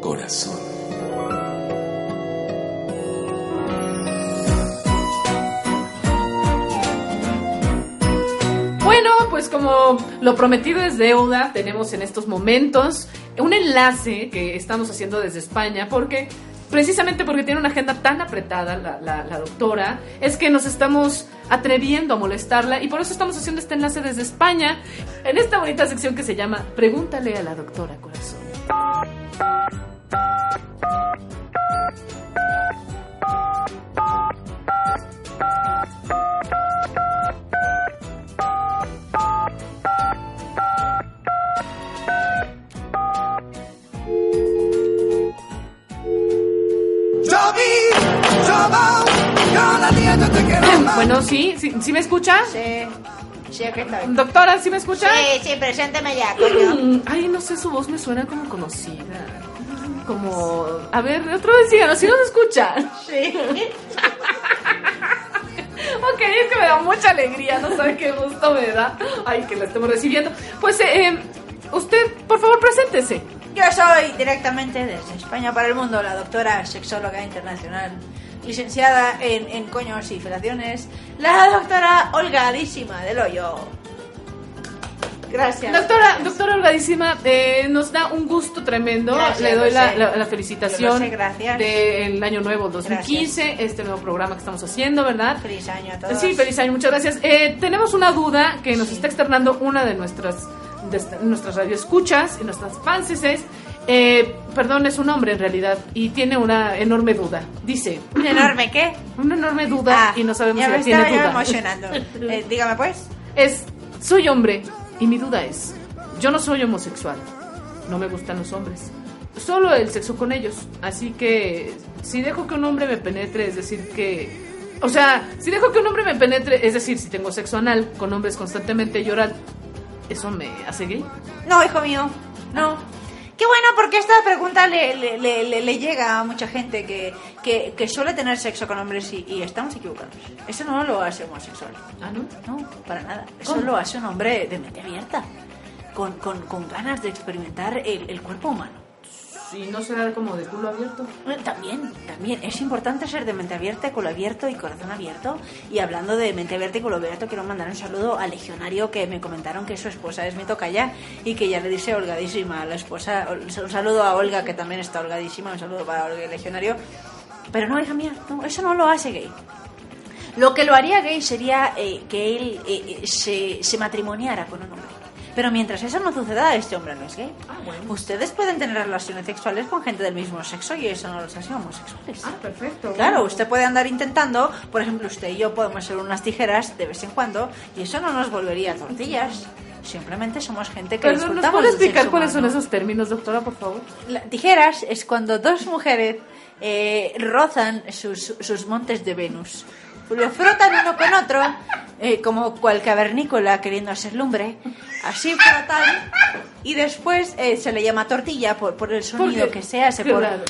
corazón. Bueno, pues como lo prometido es deuda, tenemos en estos momentos un enlace que estamos haciendo desde España porque precisamente porque tiene una agenda tan apretada la, doctora, es que nos estamos atreviendo a molestarla y por eso estamos haciendo este enlace desde España en esta bonita sección que se llama Pregúntale a la doctora corazón. Bueno, sí, sí, ¿sí me escucha? Sí. Sí, aquí estoy. Doctora, ¿sí me escucha? Sí, sí, presénteme ya, coño. Mm, Ay, no sé, su voz me suena como conocida. Como. A ver, otra vez díganos, si nos escucha. Sí. Ok, es que me da mucha alegría, no sabe qué gusto me da. Ay, que la estemos recibiendo. Pues, eh, eh, usted, por favor, preséntese. Yo soy directamente desde España para el mundo la doctora sexóloga internacional, licenciada en, en coños y felaciones, la doctora Holgadísima del Hoyo. Gracias. Doctora, doctora Holgadísima, eh, nos da un gusto tremendo. Gracias, Le doy la, la- la felicitación del año nuevo 2015, este nuevo programa que estamos haciendo, ¿verdad? Feliz año a todos. Sí, feliz año, muchas gracias. Eh, tenemos una duda que nos está externando una de nuestras de nuestras radioescuchas y nuestras fanses. Eh, perdón, es un hombre en realidad y tiene una enorme duda. Dice. ¿Un enorme qué? Una enorme duda Ah, y no sabemos ya me tiene duda. emocionando. Eh, dígame pues. Es, soy hombre y mi duda es, yo no soy homosexual, no me gustan los hombres, solo el sexo con ellos, así que si dejo que un hombre me penetre, es decir que, o sea, si dejo que un hombre me penetre, es decir, si tengo sexo anal con hombres constantemente y oral, ¿eso me hace gay? No, hijo mío, no. Qué bueno, porque esta pregunta le, le, le- le- le llega a mucha gente que, que, que suele tener sexo con hombres y, y estamos equivocados. Eso no lo hace homosexual. ¿Ah, no? No, para nada. Eso ¿Cómo? lo hace un hombre de mente abierta, con, con, con ganas de experimentar el, el cuerpo humano. Si no será como de culo abierto. También, también. Es importante ser de mente abierta, culo abierto y corazón abierto. Y hablando de mente abierta y culo abierto, quiero mandar un saludo al legionario que me comentaron que su esposa es mi tocaya y que ya le dice holgadísima a la esposa. Un saludo a Olga, que también está holgadísima. Un saludo para Olga, el legionario. Pero no, hija mía, no, eso no lo hace gay. Lo que lo haría gay sería eh, que él eh, eh, se, se matrimoniara con un hombre. Pero mientras eso no suceda, este hombre no es gay. Ustedes pueden tener relaciones sexuales con gente del mismo sexo y eso no los hace homosexuales. Ah, perfecto. Claro, usted puede andar intentando, por ejemplo, usted y yo podemos ser unas tijeras de vez en cuando y eso no nos volvería tortillas. Simplemente somos gente que Perdón, ¿nos puede explicar cuáles son esos términos, doctora, por favor? La- tijeras es cuando dos mujeres eh, rozan sus, sus montes de Venus. Lo frotan uno con otro, eh, como cual cavernícola queriendo hacer lumbre. Así frotan y después eh, se le llama tortilla por, por el sonido Porque- que se hace. Por, claro.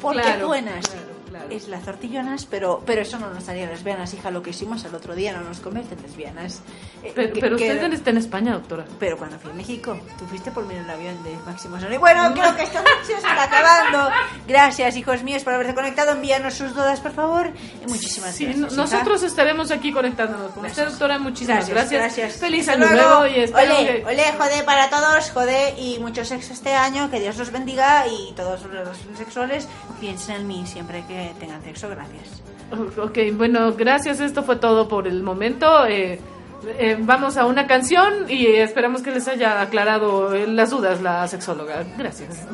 porque Claro, buenas. claro. Es las tortillonas, pero, pero eso no nos haría lesbianas, hija. Lo que hicimos el otro día no nos convierte en lesbianas. Eh, Pero, que- pero que- usted está en España, doctora. pero cuando fui a México, tú fuiste por mí en el avión de Máximo Sonic. Bueno, creo que esto se está acabando. Gracias, hijos míos, por haberte conectado. Envíanos sus dudas, por favor. Y muchísimas Sí, gracias. no- nosotros estaremos aquí conectándonos con usted, doctora. Muchísimas Gracias, gracias. gracias. Feliz año nuevo y espero Ole, que... para todos, jode y mucho sexo este año. Que Dios los bendiga y todos los sexuales piensen en mí siempre que tengan sexo. Gracias. Ok, bueno, gracias. Esto fue todo por el momento. Eh, eh, vamos a una canción y esperamos que les haya aclarado eh, las dudas la sexóloga. Gracias.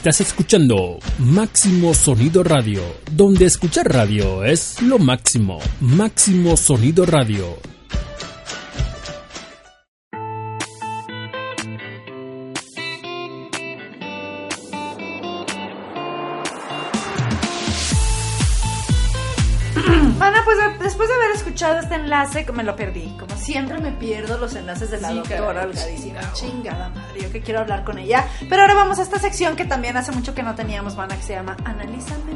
Estás escuchando Máximo Sonido Radio, donde escuchar radio es lo máximo. Máximo Sonido Radio. Escuchado este enlace, me lo perdí. Como siempre me pierdo los enlaces de la Sí, doctora. Chingada madre, yo que quiero hablar con ella. Pero ahora vamos a esta sección que también hace mucho que no teníamos, mana, que se llama Analízame.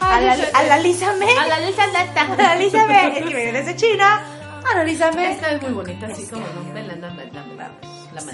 Alal- Analízame. Analízame. Analízame. Es que viene desde China. Analízame. Esta es muy bonita, así como no, la, la,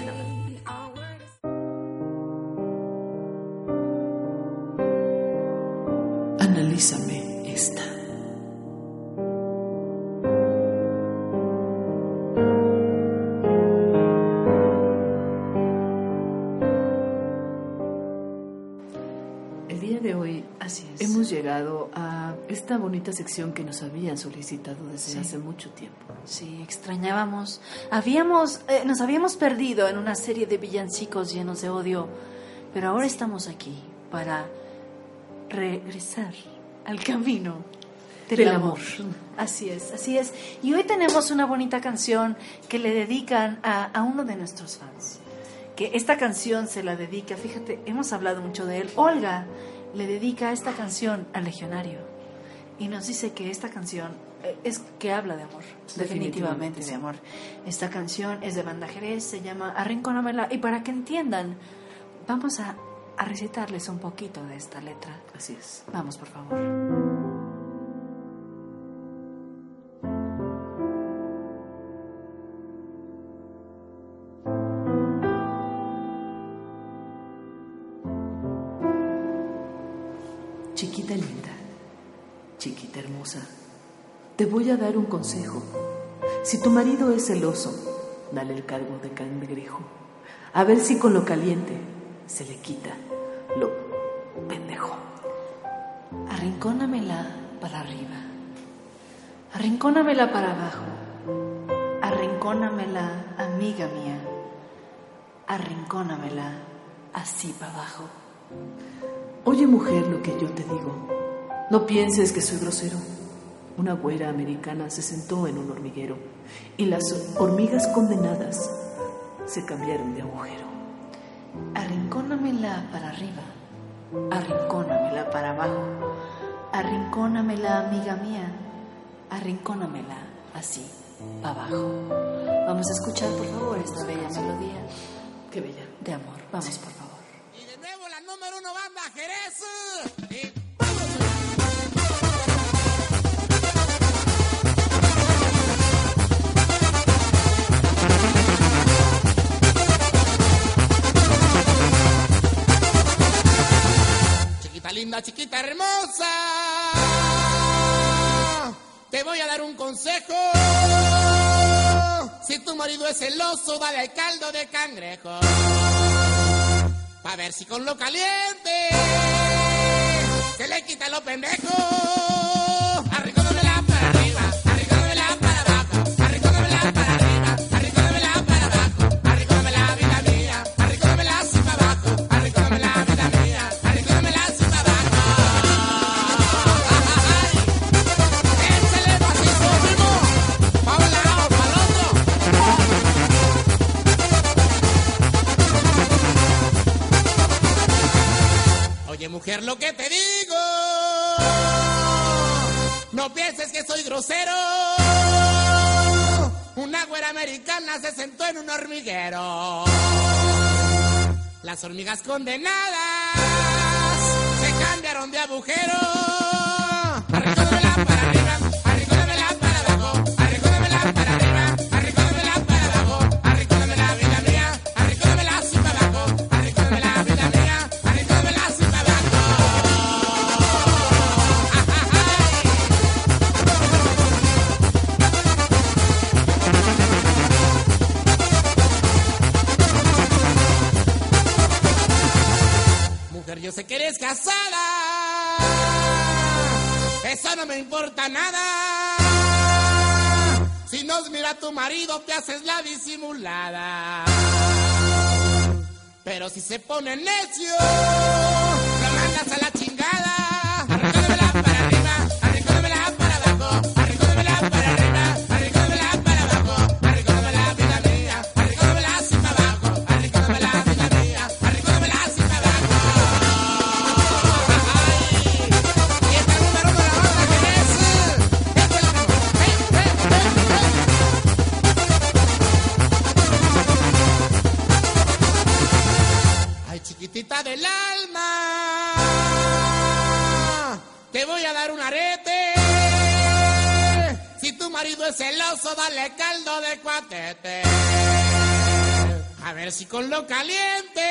esta bonita sección que nos habían solicitado desde Sí. hace mucho tiempo. Sí, extrañábamos. Habíamos, eh, nos habíamos perdido en una serie de villancicos llenos de odio, pero ahora estamos aquí para regresar al camino del, Del amor. amor. Así es, así es. Y hoy tenemos una bonita canción que le dedican a, a uno de nuestros fans. Que esta canción se la dedica, fíjate, hemos hablado mucho de él. Olga le dedica esta canción al legionario y nos dice que esta canción eh, es que habla de amor. Definitivamente, de amor. Esta canción es de Banda Jerez, se llama Arrincónamela. Y para que entiendan, vamos a, a recitarles un poquito de esta letra. Así es. Vamos, por favor. Te voy a dar un consejo. Si tu marido es celoso, dale el cargo de cangrejo. A ver si con lo caliente se le quita lo pendejo. Arrincónamela para arriba. Arrincónamela para abajo. Arrincónamela, amiga mía. Arrincónamela así para abajo. Oye mujer lo que yo te digo, no pienses que soy grosero. Una güera americana se sentó en un hormiguero y las hormigas condenadas se cambiaron de agujero. Arrincónamela para arriba. Arrincónamela para abajo. Arrincónamela, amiga mía. Arrincónamela así para abajo. Vamos a escuchar, por favor, esta bella melodía. Qué bella. De amor. Vamos, por favor. número uno banda Jerez. Linda, chiquita hermosa. Te voy a dar un consejo. Si tu marido es celoso, dale al caldo de cangrejo. Pa' ver si con lo caliente se le quita lo pendejo. Mujer, lo que te digo. No pienses que soy grosero. Una güera americana se sentó en un hormiguero. Las hormigas condenadas se cambiaron de agujero. Que eres casada. Eso no me importa nada. Si nos mira tu marido, te haces la disimulada. Pero si se pone necio, si con lo caliente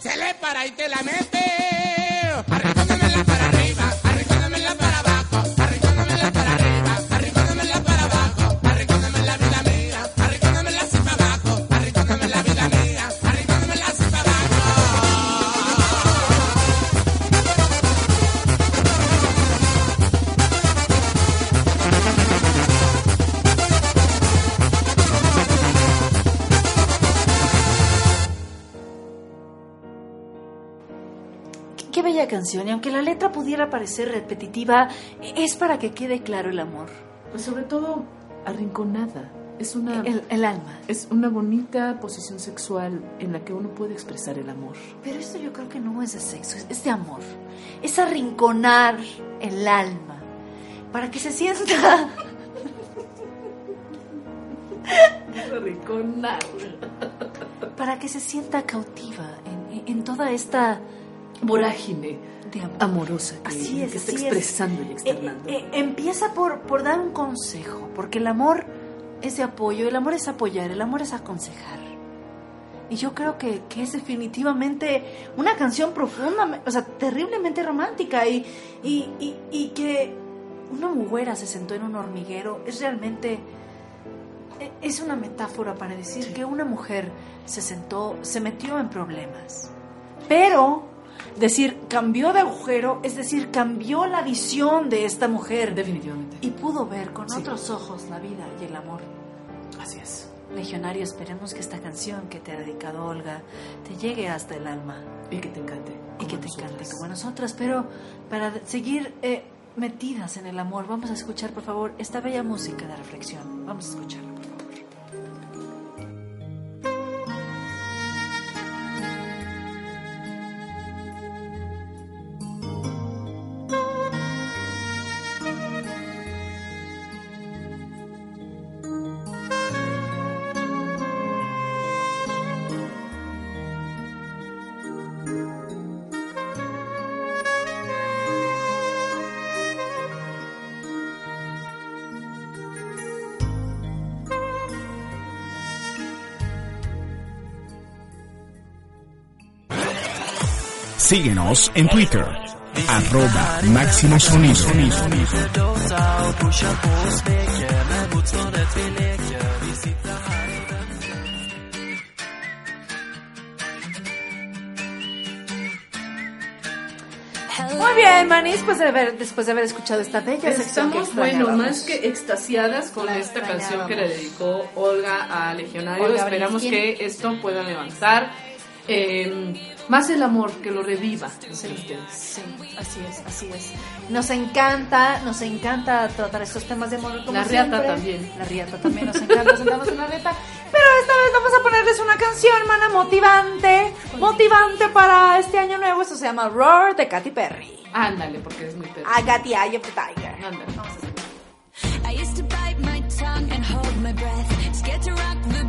se le para y te la mete. Canción. Y aunque la letra pudiera parecer repetitiva, es para que quede claro el amor. Pues sobre todo arrinconada. Es una El, el alma. es una bonita posición sexual en la que uno puede expresar el amor. Pero esto yo creo que no es de sexo, es- de amor. Es arrinconar el alma. para que se sienta Ricona. para que se sienta cautiva en, en toda esta Vorágine de amor. amorosa que, Así es, que está es. expresando y externando. Eh, eh, empieza por, por dar un consejo, porque el amor es de apoyo, el amor es apoyar, el amor es aconsejar. Y yo creo que, que es definitivamente una canción profunda, o sea, terriblemente romántica y, y, y, y que una mujer se sentó en un hormiguero es realmente e- es una metáfora para decir que una mujer se sentó, se metió en problemas. Pero decir cambió de agujero, es decir, cambió la visión de esta mujer. Definitivamente. Y pudo ver con Sí. otros ojos la vida y el amor. Así es. Legionario, esperemos que esta canción que te ha dedicado Olga te llegue hasta el alma. Y que te encante. Y que te encante como nosotras. Pero para seguir eh, metidas en el amor, vamos a escuchar, por favor, esta bella música de reflexión. Vamos a escucharla, Síguenos en Twitter, arroba Máximo Sonido. Muy bien, Manis, pues de haber, después de haber escuchado esta bella que Estamos, bueno, más que extasiadas con La esta canción que le dedicó Olga a Legionario. Olga Esperamos que esto pueda levantar eh, más el amor, que lo reviva. Sí, ustedes. sí, así es, así es. Nos encanta, nos encanta tratar estos temas de amor. como La riata siempre. también. La riata también nos encanta, sentamos en la riata. Pero esta vez vamos a ponerles una canción, mana, motivante. Motivante para este año nuevo. Esto se llama Roar de Katy Perry. Ándale, porque es muy perro. I got the eye of the tiger. Ándale. I used to bite my tongue and hold my breath, scared to rock the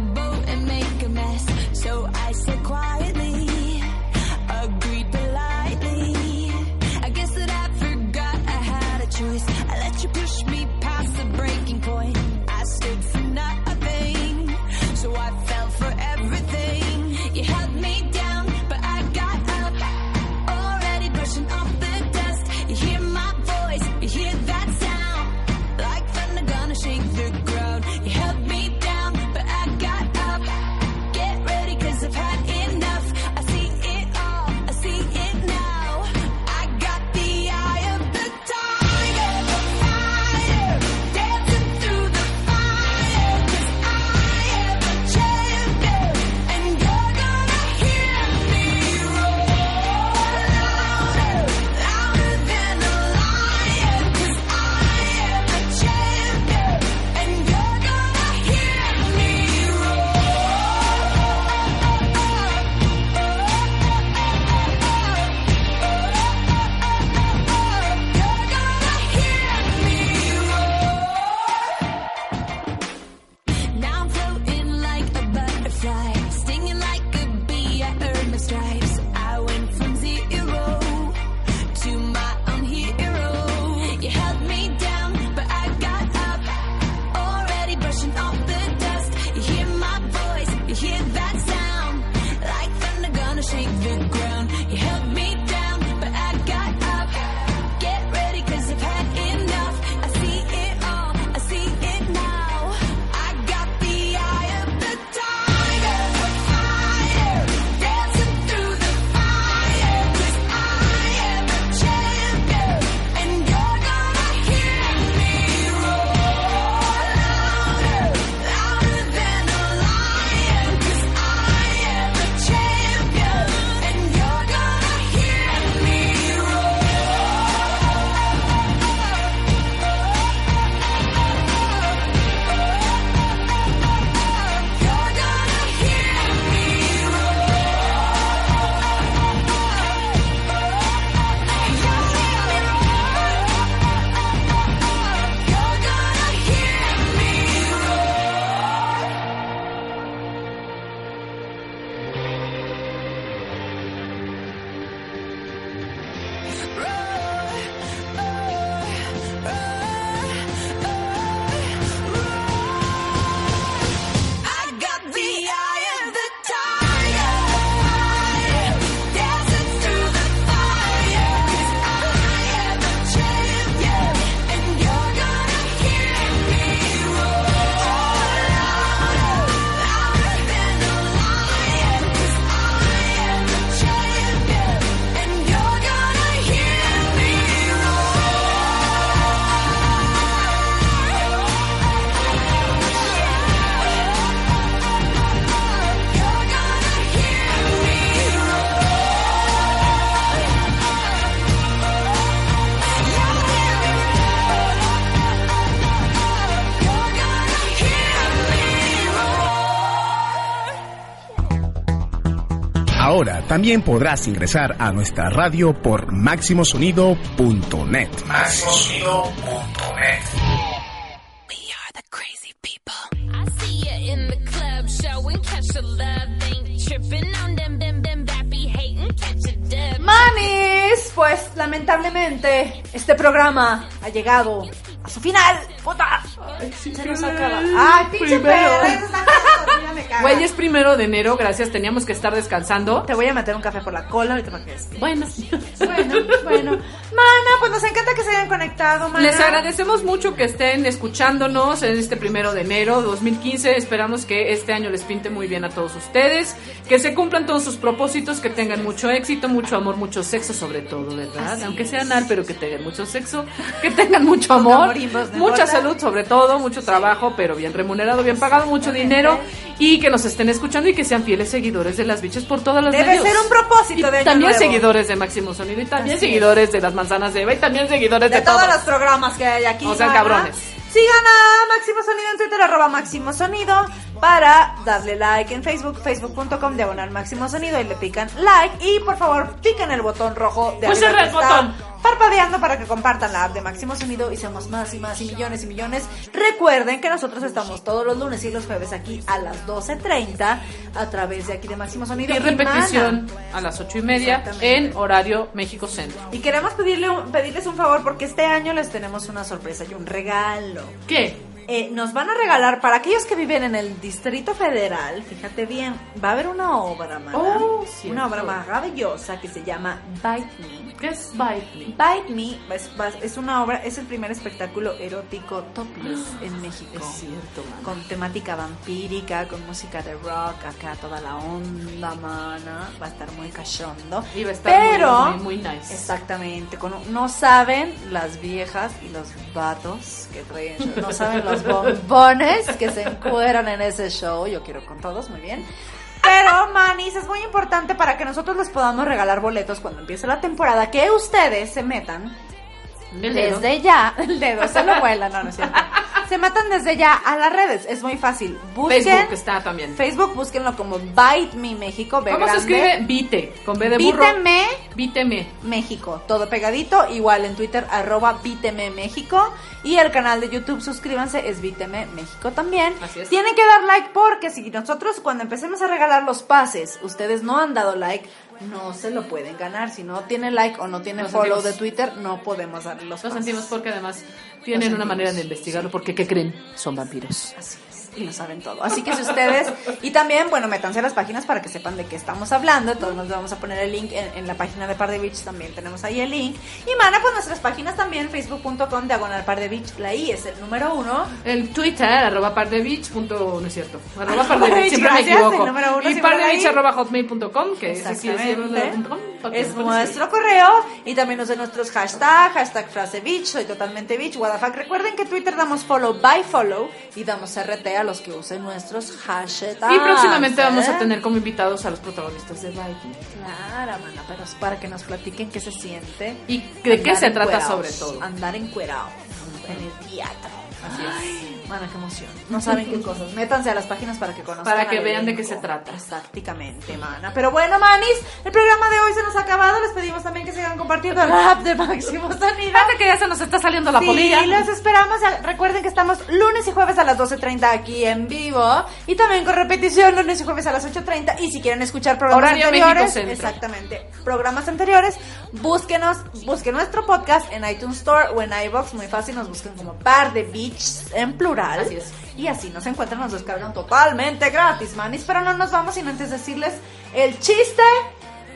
Ahora también podrás ingresar a nuestra radio por máximosonido.net. Máximosonido.net. I see you in the club, showing catch a love, ain't tripping on them, them, them, bappy hating, catch a dub. Manis, pues lamentablemente este programa ha llegado a su final. ¡Puta! Se nos acaba. ¡Ay, pinche Primero. Güey, es primero de enero, gracias, teníamos que estar descansando. Te voy a meter un café por la cola ahorita para que Bueno, Bueno, bueno. Mana, pues nos encanta que se hayan conectado, mana. les agradecemos mucho que estén escuchándonos en este primero de enero 2015. Esperamos que este año les pinte muy bien a todos ustedes, que se cumplan todos sus propósitos, que tengan mucho éxito, mucho amor, mucho sexo sobre todo, ¿verdad? Así Aunque sea anal, pero que tengan mucho sexo, que tengan mucho amor, mucha salud sobre todo, mucho trabajo, pero bien remunerado, bien pagado, mucho dinero y que nos estén escuchando y que sean fieles seguidores de las bichas por todas las Debe medios. ser un propósito Y de año también nuevo. seguidores de Máximo Sonido y también Así es. seguidores de las manzanas de Eva y también seguidores de, de todos los programas que hay aquí. O sea, cabrones. Sigan a Máximo Sonido en Twitter, arroba Máximo Sonido, para darle like en Facebook, facebook.com, diagonal Máximo Sonido, y le pican like. Y por favor, piquen el botón rojo de Pues arriba el botón. parpadeando para que compartan la app de Máximo Sonido y seamos más y más y millones y millones. Recuerden que nosotros estamos todos los lunes y los jueves aquí a las 12.30 a través de aquí de Máximo Sonido. Y repetición a las ocho y media en horario México Centro. Y queremos pedirle un- pedirles un favor porque este año les tenemos una sorpresa y un regalo. ¿Qué? Eh, nos van a regalar para aquellos que viven en el Distrito Federal, fíjate bien, va a haber una obra, mana, Oh, una obra maravillosa que se llama Bite Me. ¿Qué es Bite Me? Bite Me es, una obra, es el primer espectáculo erótico topless en México. Es cierto, mana. Con temática vampírica, con música de rock, acá toda la onda, mana. Va a estar muy cachondo. Y va a estar muy- Pero, muy, muy nice. Exactamente. Con, no saben las viejas y los vatos que traen. No saben los bombones que se encueran en ese show. Yo quiero con todos, muy bien. Pero, manis, es muy importante para que nosotros les podamos regalar boletos cuando empiece la temporada. Que ustedes se metan desde ya. El dedo se lo vuela, no, no es cierto. Se metan desde ya a las redes. Es muy fácil. Busquen. Facebook está también. Facebook, búsquenlo como Bite Me México. B ¿Cómo se escribe? Vite, con B de burro. Víteme Víteme. México, todo pegadito, igual en Twitter, arroba Víteme México, y el canal de YouTube, suscríbanse, es Víteme México también. Así es. Tienen que dar like porque si nosotros cuando empecemos a regalar los pases, ustedes no han dado like, no se lo pueden ganar. Si no tiene like o no tiene Lo follow sentimos. de Twitter, no podemos darle los Lo pases. sentimos porque además tienen una manera de investigarlo porque ¿qué creen? Son vampiros. Así y lo saben todo. Así que si ustedes, y también, bueno, métanse a las páginas para que sepan de qué estamos hablando. Todos nos vamos a poner el link en, en la página de Par de Beach, también tenemos ahí el link. Y mana, pues nuestras páginas también, facebook.com, diagonal Par de Beach, la I es el número uno. El Twitter, arroba pardevich, punto, no es cierto, arroba pardevich, siempre me Gracias, equivoco. el número uno y ahí. arroba hotmail.com, que es así es, Es nos nuestro correo y también usen nuestros hashtags, hashtag frase beach, soy totalmente beach, WTF. Recuerden que Twitter damos follow by follow y damos RT a los que usen nuestros hashtags. Y próximamente vamos a tener como invitados a los protagonistas de Viking. Claro, mana, pero es para que nos platiquen qué se siente. ¿Y de qué se trata sobre todo? Andar encuerado en el teatro. Así es. Mana, qué emoción. No saben qué cosas. Métanse a las páginas para que conozcan. Para que vean de qué se trata. Exactamente, mana. Pero bueno, manis, el programa de hoy se nos ha acabado. Les pedimos también que sigan compartiendo el app de Máximo Sonido. Fíjate que ya se nos está saliendo la sí, polilla. los esperamos. Recuerden que estamos lunes y jueves a las 12.30 aquí en vivo. Y también con repetición lunes y jueves a las 8.30. Y si quieren escuchar programas Horario anteriores. Exactamente. Programas anteriores, búsquenos, busquen nuestro podcast en iTunes Store o en iBox. Muy fácil, nos buscan como Par de Beach en plural. Así es. Y así nos encuentran, nos descargan totalmente gratis, manis. Pero no nos vamos sin antes decirles el chiste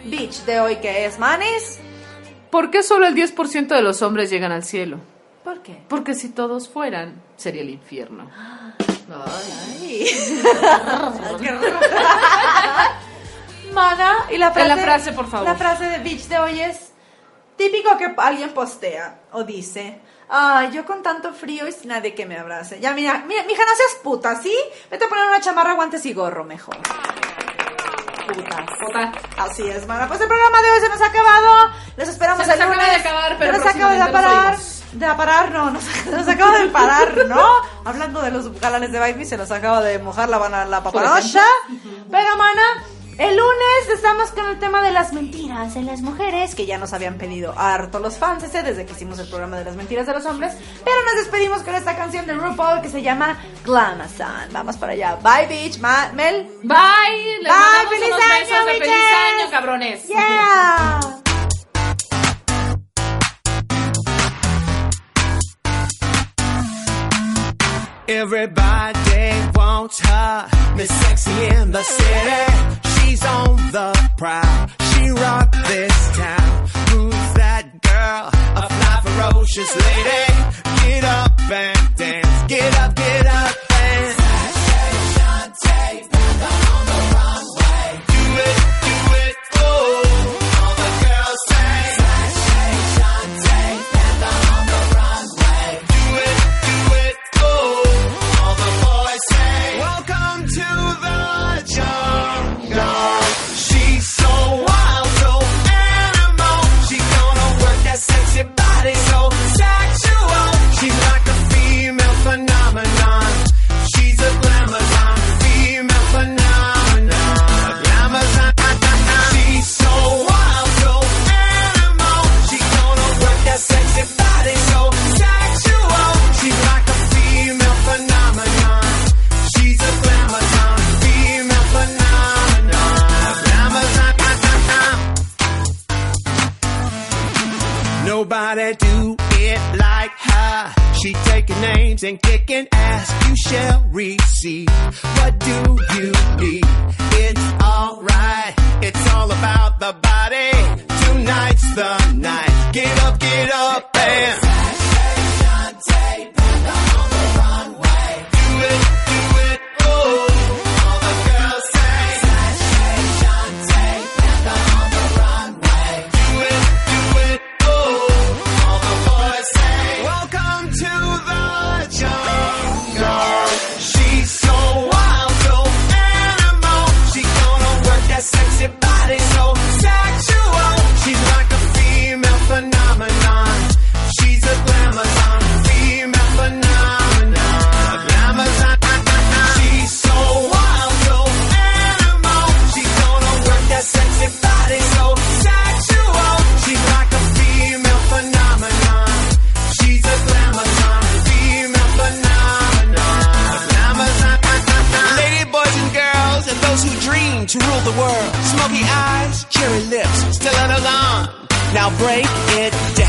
beach de hoy que es, manis. ¿Por qué solo el 10% de los hombres llegan al cielo? ¿Por qué? Porque si todos fueran, sería el infierno. Ay. Mana, y la frase, la frase, por favor. La frase de Beach de hoy es típico que alguien postea o dice, ay, yo con tanto frío y sin nadie que me abrace. Ya, mira, mira, mija, no seas puta, ¿sí? Vete a poner una chamarra, guantes y gorro mejor. Puta. Puta. Así es, mana. Pues el programa de hoy se nos ha acabado. Les esperamos Se nos el acaba de acabar, pero Se nos acaba de parar. De parar, no, nos, nos acaba de parar, ¿no? Hablando de los galanes de Me, se nos acaba de mojar la, la paparosha. Venga, mana. El lunes estamos con el tema de las mentiras de las mujeres, que ya nos habían pedido harto los fans ese desde que hicimos el programa de las mentiras de los hombres. Pero nos despedimos con esta canción de RuPaul que se llama Glamazon. Vamos para allá. Bye, bitch. Ma- Mel. Bye. Les Bye. Feliz unos año, besos de feliz año, cabrones. Yeah. Everybody wants her, Miss Sexy in the city. She's on the prowl. She rocked this town. Who's that girl? A fly ferocious lady. Get up and eyes, cherry lips, still alarm. Now break it down.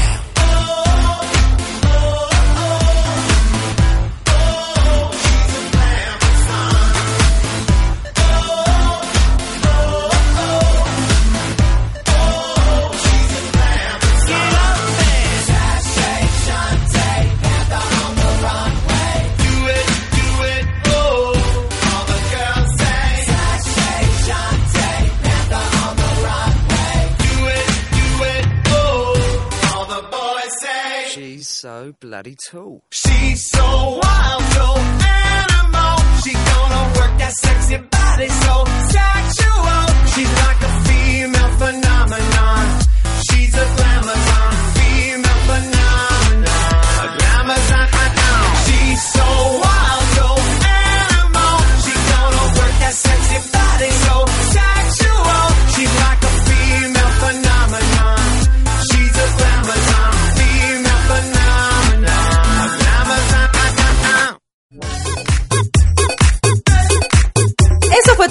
Bloody tall. She's so wild, so animal. She gonna work that sexy body so sexual. She's like a female phenomenon. She's a glamazon, female phenomenon. A glamazon. I know. She's so wild,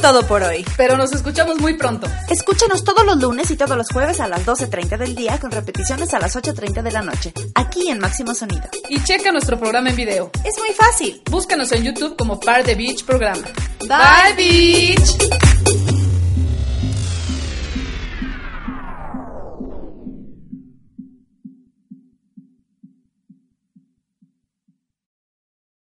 todo por hoy. Pero nos escuchamos muy pronto. Escúchanos todos los lunes y todos los jueves a las 12.30 del día con repeticiones a las 8.30 de la noche, aquí en Máximo Sonido. Y checa nuestro programa en video. Es muy fácil. Búscanos en YouTube como Par de Beach Programa. Bye, Beach.